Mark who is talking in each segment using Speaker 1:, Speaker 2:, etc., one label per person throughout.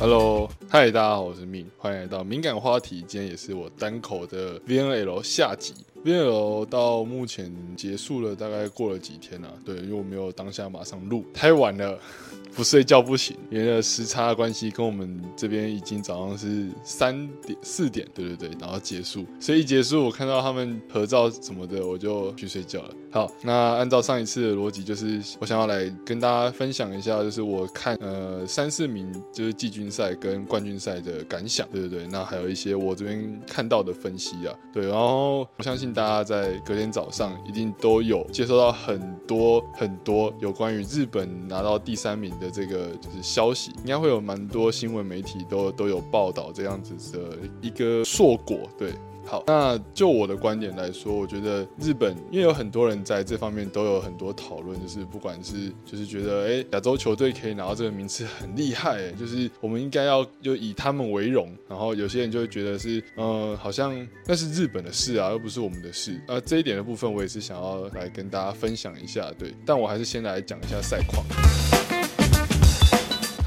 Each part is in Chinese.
Speaker 1: Hello，嗨，大家好，我是命，欢迎来到敏感话题。今天也是我单口的 VNL 下集。VNL 到目前结束了，大概过了几天啊？对，因为我没有当下马上录，太晚了。不睡觉不行，因为时差的关系，跟我们这边已经早上是三点四点，对对对，然后结束，所以一结束，我看到他们合照什么的，我就去睡觉了。好，那按照上一次的逻辑，就是我想要来跟大家分享一下，就是我看呃三四名就是季军赛跟冠军赛的感想，对对对，那还有一些我这边看到的分析啊，对，然后我相信大家在隔天早上一定都有接收到很多很多有关于日本拿到第三名的这个就是消息，应该会有蛮多新闻媒体都都有报道这样子的一个硕果，对。好，那就我的观点来说，我觉得日本，因为有很多人在这方面都有很多讨论，就是不管是就是觉得，哎，亚洲球队可以拿到这个名次很厉害，就是我们应该要就以他们为荣。然后有些人就会觉得是，嗯，好像那是日本的事啊，又不是我们的事。呃，这一点的部分，我也是想要来跟大家分享一下，对。但我还是先来讲一下赛况。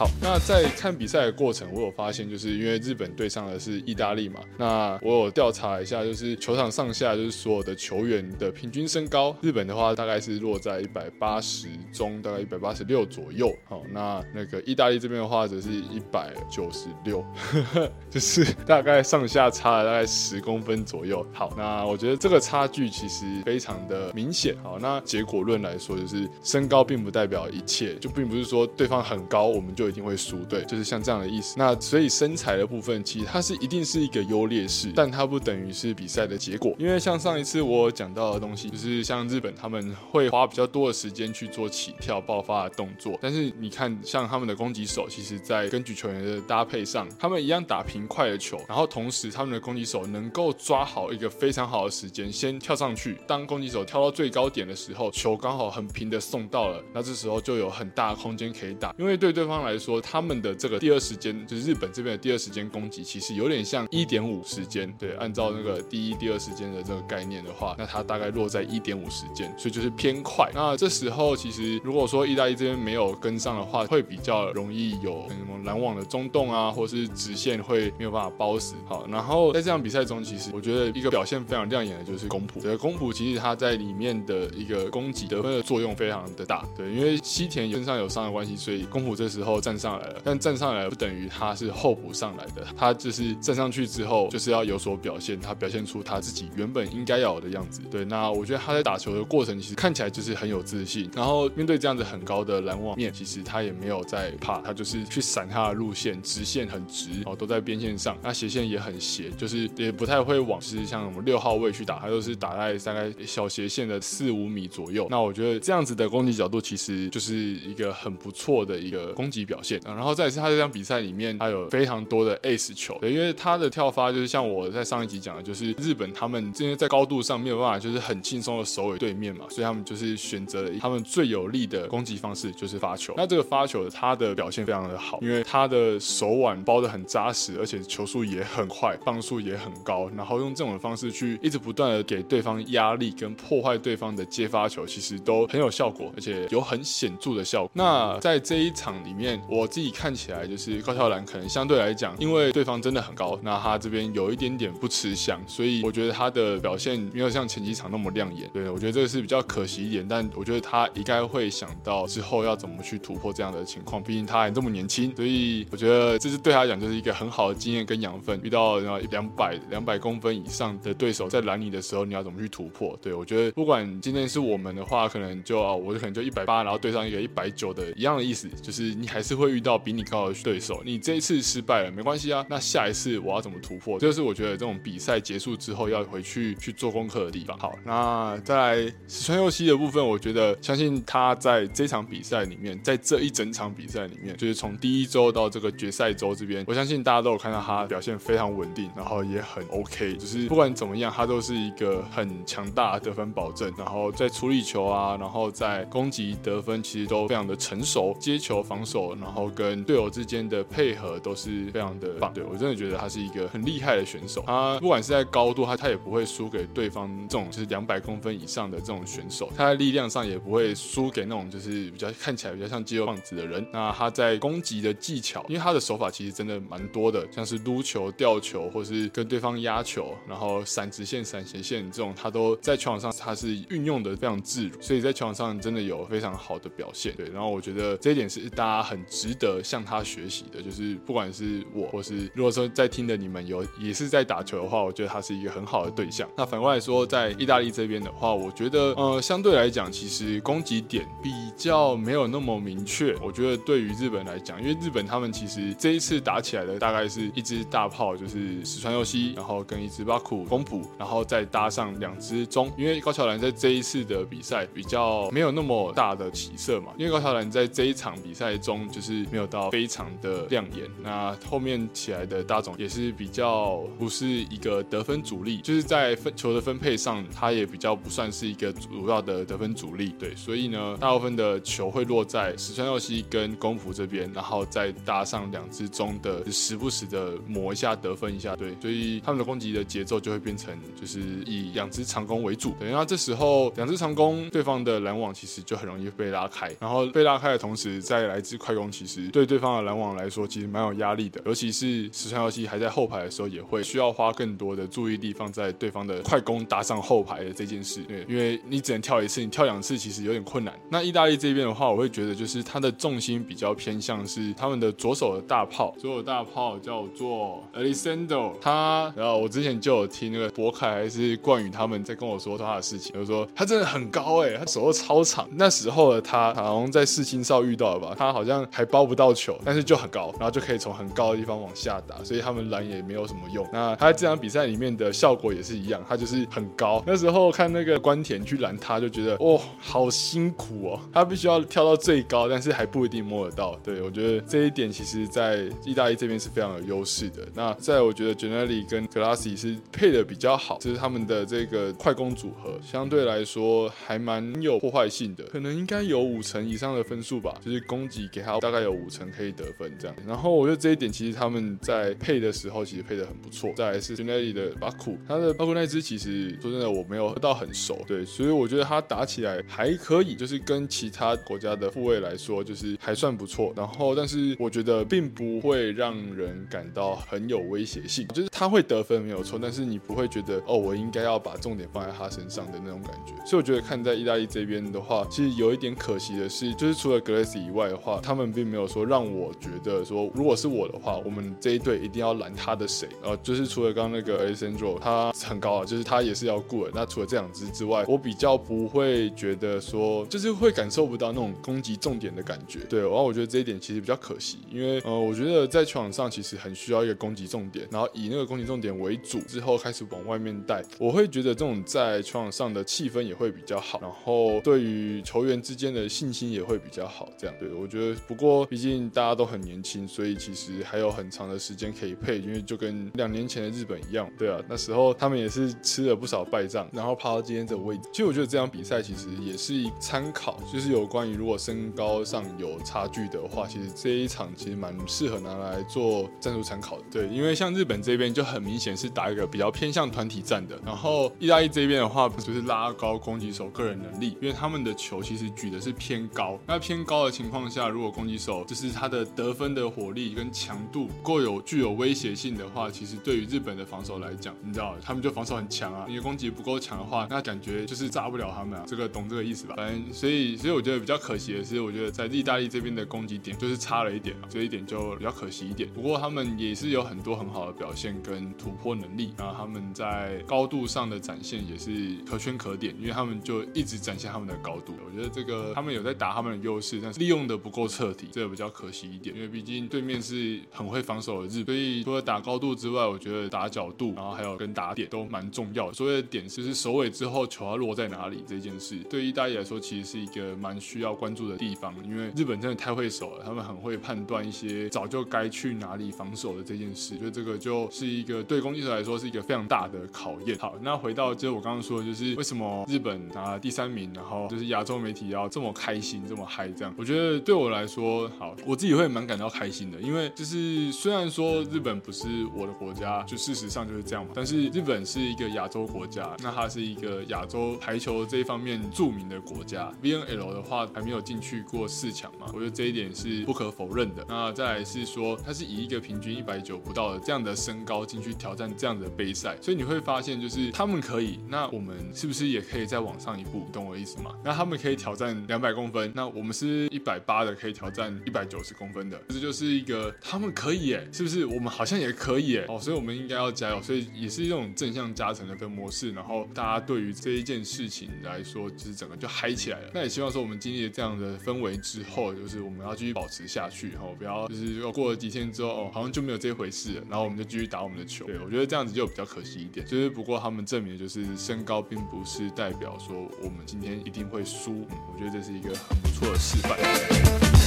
Speaker 1: 好，那在看比赛的过程，我有发现，就是因为日本对上的是意大利嘛，那我有调查一下，就是球场上下就是所有的球员的平均身高，日本的话大概是落在一百八十中，大概一百八十六左右。好，那那个意大利这边的话则是一百九十六，就是大概上下差了大概十公分左右。好，那我觉得这个差距其实非常的明显。好，那结果论来说，就是身高并不代表一切，就并不是说对方很高我们就。一定会输，对，就是像这样的意思。那所以身材的部分，其实它是一定是一个优劣势，但它不等于是比赛的结果。因为像上一次我讲到的东西，就是像日本他们会花比较多的时间去做起跳爆发的动作，但是你看像他们的攻击手，其实在跟举球员的搭配上，他们一样打平快的球，然后同时他们的攻击手能够抓好一个非常好的时间，先跳上去。当攻击手跳到最高点的时候，球刚好很平的送到了，那这时候就有很大的空间可以打，因为对对方来。说他们的这个第二时间，就是日本这边的第二时间攻击，其实有点像一点五时间。对，按照那个第一、第二时间的这个概念的话，那它大概落在一点五时间，所以就是偏快。那这时候其实如果说意大利这边没有跟上的话，会比较容易有什么拦网的中洞啊，或是直线会没有办法包死。好，然后在这场比赛中，其实我觉得一个表现非常亮眼的就是公普。对，公普其实他在里面的一个攻击得分的作用非常的大。对，因为西田身上有伤的关系，所以公普这时候在。站上来了，但站上来不等于他是候补上来的，他就是站上去之后就是要有所表现，他表现出他自己原本应该要有的样子。对，那我觉得他在打球的过程其实看起来就是很有自信，然后面对这样子很高的拦网面，其实他也没有在怕，他就是去闪他的路线，直线很直，哦，都在边线上，那斜线也很斜，就是也不太会往就是像我们六号位去打，他都是打在大概小斜线的四五米左右。那我觉得这样子的攻击角度其实就是一个很不错的一个攻击表。现，然后再是他这场比赛里面，他有非常多的 ace 球，对，因为他的跳发就是像我在上一集讲的，就是日本他们这些在高度上没有办法，就是很轻松的守尾对面嘛，所以他们就是选择了他们最有力的攻击方式，就是发球。那这个发球他的表现非常的好，因为他的手腕包的很扎实，而且球速也很快，磅数也很高，然后用这种方式去一直不断的给对方压力跟破坏对方的接发球，其实都很有效果，而且有很显著的效果。那在这一场里面，我自己看起来就是高跳兰可能相对来讲，因为对方真的很高，那他这边有一点点不吃香，所以我觉得他的表现没有像前几场那么亮眼。对我觉得这个是比较可惜一点，但我觉得他应该会想到之后要怎么去突破这样的情况，毕竟他还这么年轻，所以我觉得这是对他来讲就是一个很好的经验跟养分。遇到两百两百公分以上的对手在拦你的时候，你要怎么去突破？对我觉得不管今天是我们的话，可能就啊，我就可能就一百八，然后对上一个一百九的一样的意思，就是你还是是会遇到。比你高的对手，你这一次失败了没关系啊，那下一次我要怎么突破？这就是我觉得这种比赛结束之后要回去去做功课的地方。好，那在石川佑希的部分，我觉得相信他在这场比赛里面，在这一整场比赛里面，就是从第一周到这个决赛周这边，我相信大家都有看到他表现非常稳定，然后也很 OK，就是不管怎么样，他都是一个很强大的得分保证，然后在处理球啊，然后在攻击得分其实都非常的成熟，接球防守然后跟队友之间的配合都是非常的棒。对我真的觉得他是一个很厉害的选手。他不管是在高度，他他也不会输给对方这种就是两百公分以上的这种选手。他在力量上也不会输给那种就是比较看起来比较像肌肉棒子的人。那他在攻击的技巧，因为他的手法其实真的蛮多的，像是撸球、吊球，或是跟对方压球，然后闪直线、闪斜线这种，他都在球场上他是运用的非常自如，所以在球场上真的有非常好的表现。对，然后我觉得这一点是大家很值得向他学习的，就是不管是我或是如果说在听的你们有也是在打球的话，我觉得他是一个很好的对象。那反过来说，在意大利这边的话，我觉得呃相对来讲，其实攻击点比较没有那么明确。我觉得对于日本来讲，因为日本他们其实这一次打起来的大概是一支大炮，就是石川佑希，然后跟一支巴库公普，然后再搭上两支中。因为高桥兰在这一次的比赛比较没有那么大的起色嘛，因为高桥兰在这一场比赛中就就是没有到非常的亮眼。那后面起来的大总也是比较不是一个得分主力，就是在分球的分配上，他也比较不算是一个主要的得分主力。对，所以呢，大部分的球会落在石川佑希跟公普这边，然后再搭上两支中的，时不时的磨一下得分一下。对，所以他们的攻击的节奏就会变成就是以两支长攻为主。对，那这时候两支长攻，对方的拦网其实就很容易被拉开，然后被拉开的同时，再来支快攻，其实对对方的拦网来说，其实蛮有压力的。尤其是石川佑希还在后排的时候，也会需要花更多的注意力放在对方的快攻搭上后排的这件事。对，因为你只能跳一次，你跳两次其实有点困难。那意大利这边的话，我会觉得就是他的重心比较偏向是他们的左手的大炮，左手大炮叫做 Alessandro，他然后我之前就有听那个博凯还是冠宇他们在跟我说他的事情，就是说他真的很高哎，他手又超长。那时候的他好像在世青少遇到了吧，他好像还包不到球，但是就很高，然后就可以从很高的地方往下打，所以他们拦也没有什么用。那他这场比赛里面的效果也是一样，他就是很高。那时候看那个关田去拦他，就觉得哦，好辛苦哦，他必须要跳到最高，但是还不一定摸得到。对我觉得这一点其实在意大利这边是非常有优势的。那在我觉得 Janelli 跟 Glassi 是配的比较好，就是他们的这个快攻组合相对来说还蛮有破坏性的，可能应该有五成以上的分数吧，就是攻击给他大概有五成可以得分这样。然后我觉得这一点其实他们在配的时候其实配的很不错。再来是 g e n e r y 的巴库，他的巴库那支其实说真的我没有喝到很熟，对，所以我觉得他打起来还可以，就是跟其他国家的护卫来说就是还算不错。然后但是我觉得并不会让人感到很有威胁性，就是他会得分没有错，但是你不会觉得哦我应该要把重点放在他身上的那种感觉。所以我觉得看在意大利这边的话，其实有一点可惜的是，就是除了格雷斯以外的话，他们并没有说让我觉得说，如果是我的话，我们这一队一定要拦他的谁。呃，就是除了刚刚那个 Asendro，他很高啊，就是他也是要顾的。那除了这两支之外，我比较不会觉得说，就是会感受不到那种攻击重点的感觉。对，然后我觉得这一点其实比较可惜，因为呃，我觉得在球场上其实很需要一个攻击重点，然后以那个攻击重点为主，之后开始往外面带。我会觉得这种在球场上的气氛也会比较好，然后对于球员之间的信心也会比较好。这样，对我觉得，不过毕竟大家都很年轻，所以其实还有很长的时间可以配，因为就跟两年前的日本一样，对啊，那时候他们也是吃了不少败仗，然后爬到今天这个位置。其实我觉得这场比赛其实也是参考，就是有关于如果身高上有差距的话，其实这一场其实蛮适合拿来做战术参考的。对，因为像日本这边就很明显是打一个比较偏向团体战的，然后意大利这边的话就是拉高攻击手个人能力，因为他们的球其实举的是偏高，那偏高的情况下，如果攻手就是他的得分的火力跟强度够有具有威胁性的话，其实对于日本的防守来讲，你知道他们就防守很强啊，因为攻击不够强的话，那感觉就是炸不了他们啊，这个懂这个意思吧？反正所以所以我觉得比较可惜的是，我觉得在意大利这边的攻击点就是差了一点，这一点就比较可惜一点。不过他们也是有很多很好的表现跟突破能力，然后他们在高度上的展现也是可圈可点，因为他们就一直展现他们的高度。我觉得这个他们有在打他们的优势，但是利用的不够彻底，这个比较可惜一点。因为毕竟对面是很会防守的日，所以除了打高度之外，我觉得打角度，然后还有跟打点都蛮重要。所谓的点就是首尾之后球要落在哪里这件事，对意大利来说其实是一个蛮需要关注的地方。因为日本真的太会守了，他们很会判断一些早就该去哪里防守的这件事，所以这个就是一个对攻击手来说是一个非常大的考验。好，那回到就是我刚刚说的，就是为什么日本拿第三名，然后就是亚洲媒体要这么开心、这么嗨这样？我觉得对我来说。说，好，我自己会蛮感到开心的，因为就是虽然说日本不是我的国家，就事实上就是这样嘛。但是日本是一个亚洲国家，那它是一个亚洲排球这一方面著名的国家。V N L 的话还没有进去过四强嘛，我觉得这一点是不可否认的。那再来是说，它是以一个平均一百九不到的这样的身高进去挑战这样的杯赛，所以你会发现就是他们可以，那我们是不是也可以再往上一步？懂我意思吗？那他们可以挑战两百公分，那我们是一百八的，可以挑战占一百九十公分的，这就是一个他们可以耶，是不是？我们好像也可以耶，哦，所以我们应该要加油，所以也是一种正向加成的分模式，然后大家对于这一件事情来说，就是整个就嗨起来了。那也希望说我们经历了这样的氛围之后，就是我们要继续保持下去，然后不要就是过了几天之后，哦，好像就没有这回事了，然后我们就继续打我们的球。对我觉得这样子就比较可惜一点，就是不过他们证明就是身高并不是代表说我们今天一定会输，我觉得这是一个很不错的示范。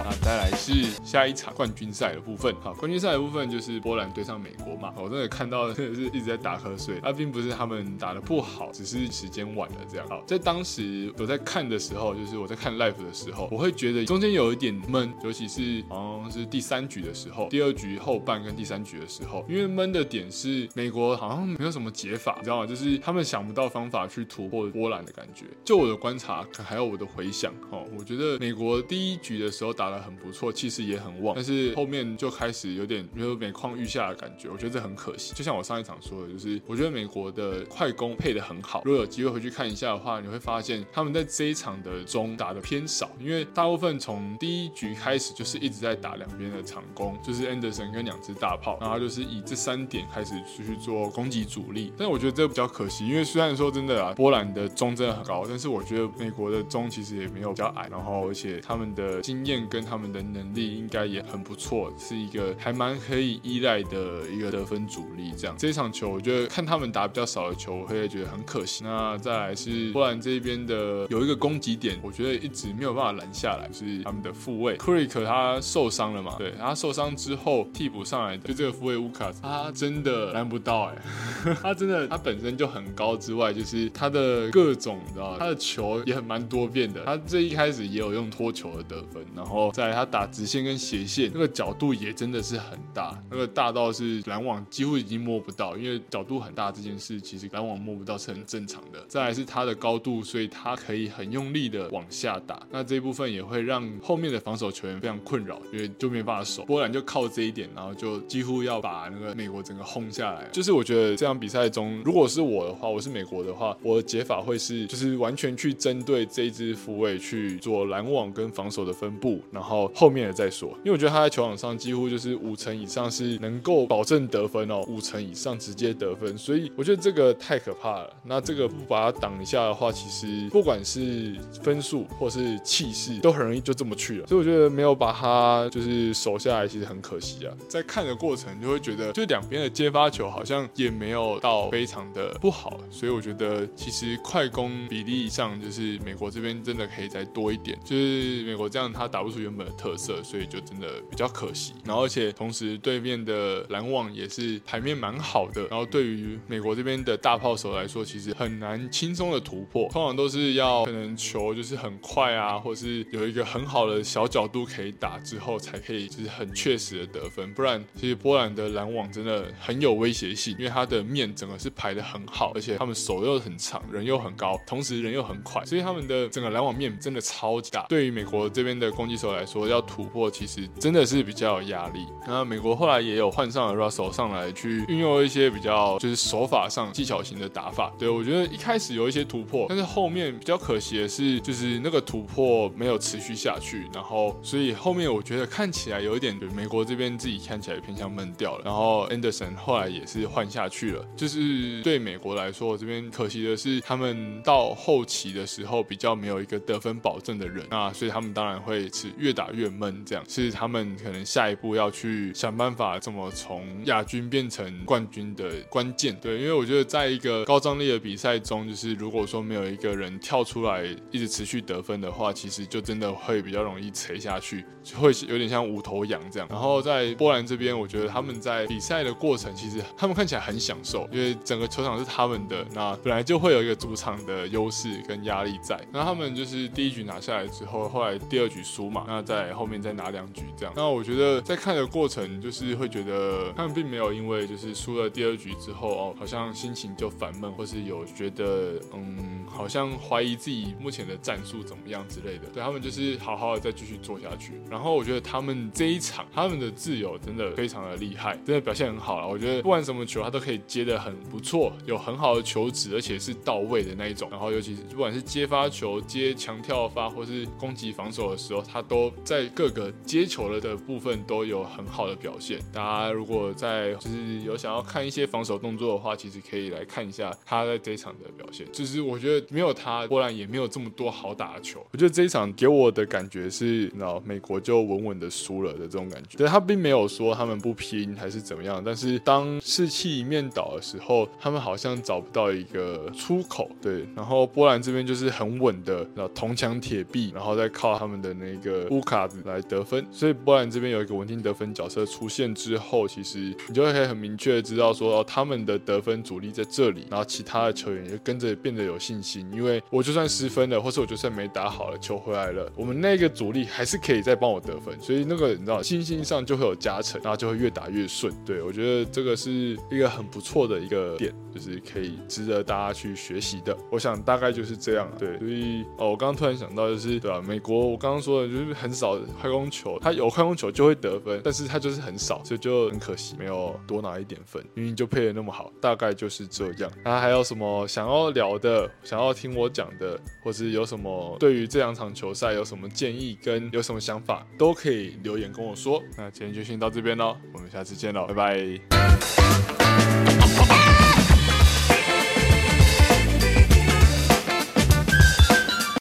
Speaker 1: 好，那再来是下一场冠军赛的部分。好，冠军赛的部分就是波兰对上美国嘛。我真的看到 真的是一直在打瞌睡，那并不是他们打的不好，只是时间晚了这样。好，在当时我在看的时候，就是我在看 live 的时候，我会觉得中间有一点闷，尤其是好像是第三局的时候，第二局后半跟第三局的时候，因为闷的点是美国好像没有什么解法，你知道吗？就是他们想不到方法去突破波兰的感觉。就我的观察，还有我的回想，哦，我觉得美国第一局的时候。打得很不错，气势也很旺，但是后面就开始有点有每况愈下的感觉，我觉得这很可惜。就像我上一场说的，就是我觉得美国的快攻配得很好。如果有机会回去看一下的话，你会发现他们在这一场的中打的偏少，因为大部分从第一局开始就是一直在打两边的长攻，就是 Anderson 跟两只大炮，然后就是以这三点开始去做攻击主力。但我觉得这比较可惜，因为虽然说真的啊，波兰的中真的很高，但是我觉得美国的中其实也没有比较矮，然后而且他们的经验。跟他们的能力应该也很不错，是一个还蛮可以依赖的一个得分主力。这样这场球，我觉得看他们打比较少的球，我会觉得很可惜。那再来是波兰这边的有一个攻击点，我觉得一直没有办法拦下来，是他们的副卫 k r i k 他受伤了嘛？对，他受伤之后替补上来的，就这个副位乌卡，他真的拦不到哎，他真的他本身就很高之外，就是他的各种你知道，他的球也很蛮多变的。他这一开始也有用托球的得分，然后。在他打直线跟斜线，那个角度也真的是很大，那个大到是篮网几乎已经摸不到，因为角度很大这件事，其实篮网摸不到是很正常的。再来是他的高度，所以他可以很用力的往下打，那这一部分也会让后面的防守球员非常困扰，因为就没办法守。波兰就靠这一点，然后就几乎要把那个美国整个轰下来。就是我觉得这场比赛中，如果是我的话，我是美国的话，我的解法会是就是完全去针对这一支副卫去做篮网跟防守的分布。然然后后面的再说，因为我觉得他在球场上几乎就是五成以上是能够保证得分哦，五成以上直接得分，所以我觉得这个太可怕了。那这个不把它挡一下的话，其实不管是分数或是气势，都很容易就这么去了。所以我觉得没有把它就是守下来，其实很可惜啊。在看的过程就会觉得，就两边的接发球好像也没有到非常的不好，所以我觉得其实快攻比例上就是美国这边真的可以再多一点，就是美国这样他打不出。原本的特色，所以就真的比较可惜。然后，而且同时对面的篮网也是牌面蛮好的。然后，对于美国这边的大炮手来说，其实很难轻松的突破，通常都是要可能球就是很快啊，或是有一个很好的小角度可以打之后，才可以就是很确实的得分。不然，其实波兰的篮网真的很有威胁性，因为它的面整个是排的很好，而且他们手又很长，人又很高，同时人又很快，所以他们的整个篮网面真的超级大。对于美国这边的攻击手。来来说要突破，其实真的是比较有压力。那美国后来也有换上了 Russell 上来，去运用一些比较就是手法上技巧型的打法。对我觉得一开始有一些突破，但是后面比较可惜的是，就是那个突破没有持续下去。然后所以后面我觉得看起来有一点，美国这边自己看起来偏向闷掉了。然后 Anderson 后来也是换下去了。就是对美国来说，这边可惜的是，他们到后期的时候比较没有一个得分保证的人啊，所以他们当然会是越打越闷，闷，这样是他们可能下一步要去想办法怎么从亚军变成冠军的关键。对，因为我觉得在一个高张力的比赛中，就是如果说没有一个人跳出来一直持续得分的话，其实就真的会比较容易垂下去，就会有点像无头羊这样。然后在波兰这边，我觉得他们在比赛的过程，其实他们看起来很享受，因为整个球场是他们的，那本来就会有一个主场的优势跟压力在。那他们就是第一局拿下来之后，后来第二局输嘛，那在后面再拿两局这样。那我觉得在看的过程，就是会觉得他们并没有因为就是输了第二局之后哦，好像心情就烦闷，或是有觉得嗯，好像怀疑自己目前的战术怎么样之类的。对他们就是好好的再继续做下去。然后我觉得他们这一场他们的自由真的非常的厉害，真的表现很好了。我觉得不管什么球，他都可以接的很不错，有很好的球质，而且是到位的那一种。然后尤其是不管是接发球、接强跳发，或是攻击防守的时候，他都在各个接球了的部分都有很好的表现。大家如果在就是有想要看一些防守动作的话，其实可以来看一下他在这一场的表现。就是我觉得没有他，波兰也没有这么多好打的球。我觉得这一场给我的感觉是，你知道，美国就稳稳的输了的这种感觉。对他并没有说他们不拼还是怎么样，但是当士气一面倒的时候，他们好像找不到一个出口。对，然后波兰这边就是很稳的，然后铜墙铁壁，然后再靠他们的那个乌卡子来得分。所以波兰这边有一个稳定得分角色出现之后，其实你就会可以很明确的知道说哦，他们的得分主力在这里，然后其他的球员也跟着变得有信心。因为我就算失分了，或是我就算没打好了，球回来了，我们那个主力还是可以再帮我得分。所以那个你知道，信心上就会有加成，然后就会越打越顺。对我觉得这个是一个很不错的一个点，就是可以值得大家去学习的。我想大概就是这样。对，所以哦，我刚刚突然想到，就是对吧？美国我刚刚说的就是很少快攻球，他有快攻球就会得分，但是他就是很少，所以就很可惜没有多拿一点分。明明就配的那么好，大概就是这样。那还有什么想要聊的，想要听我讲的，或是有什么对于这两场球赛有什么建议跟有什么想法，都可以留言跟我说。那今天就先到这边喽，我们下次见喽，拜拜。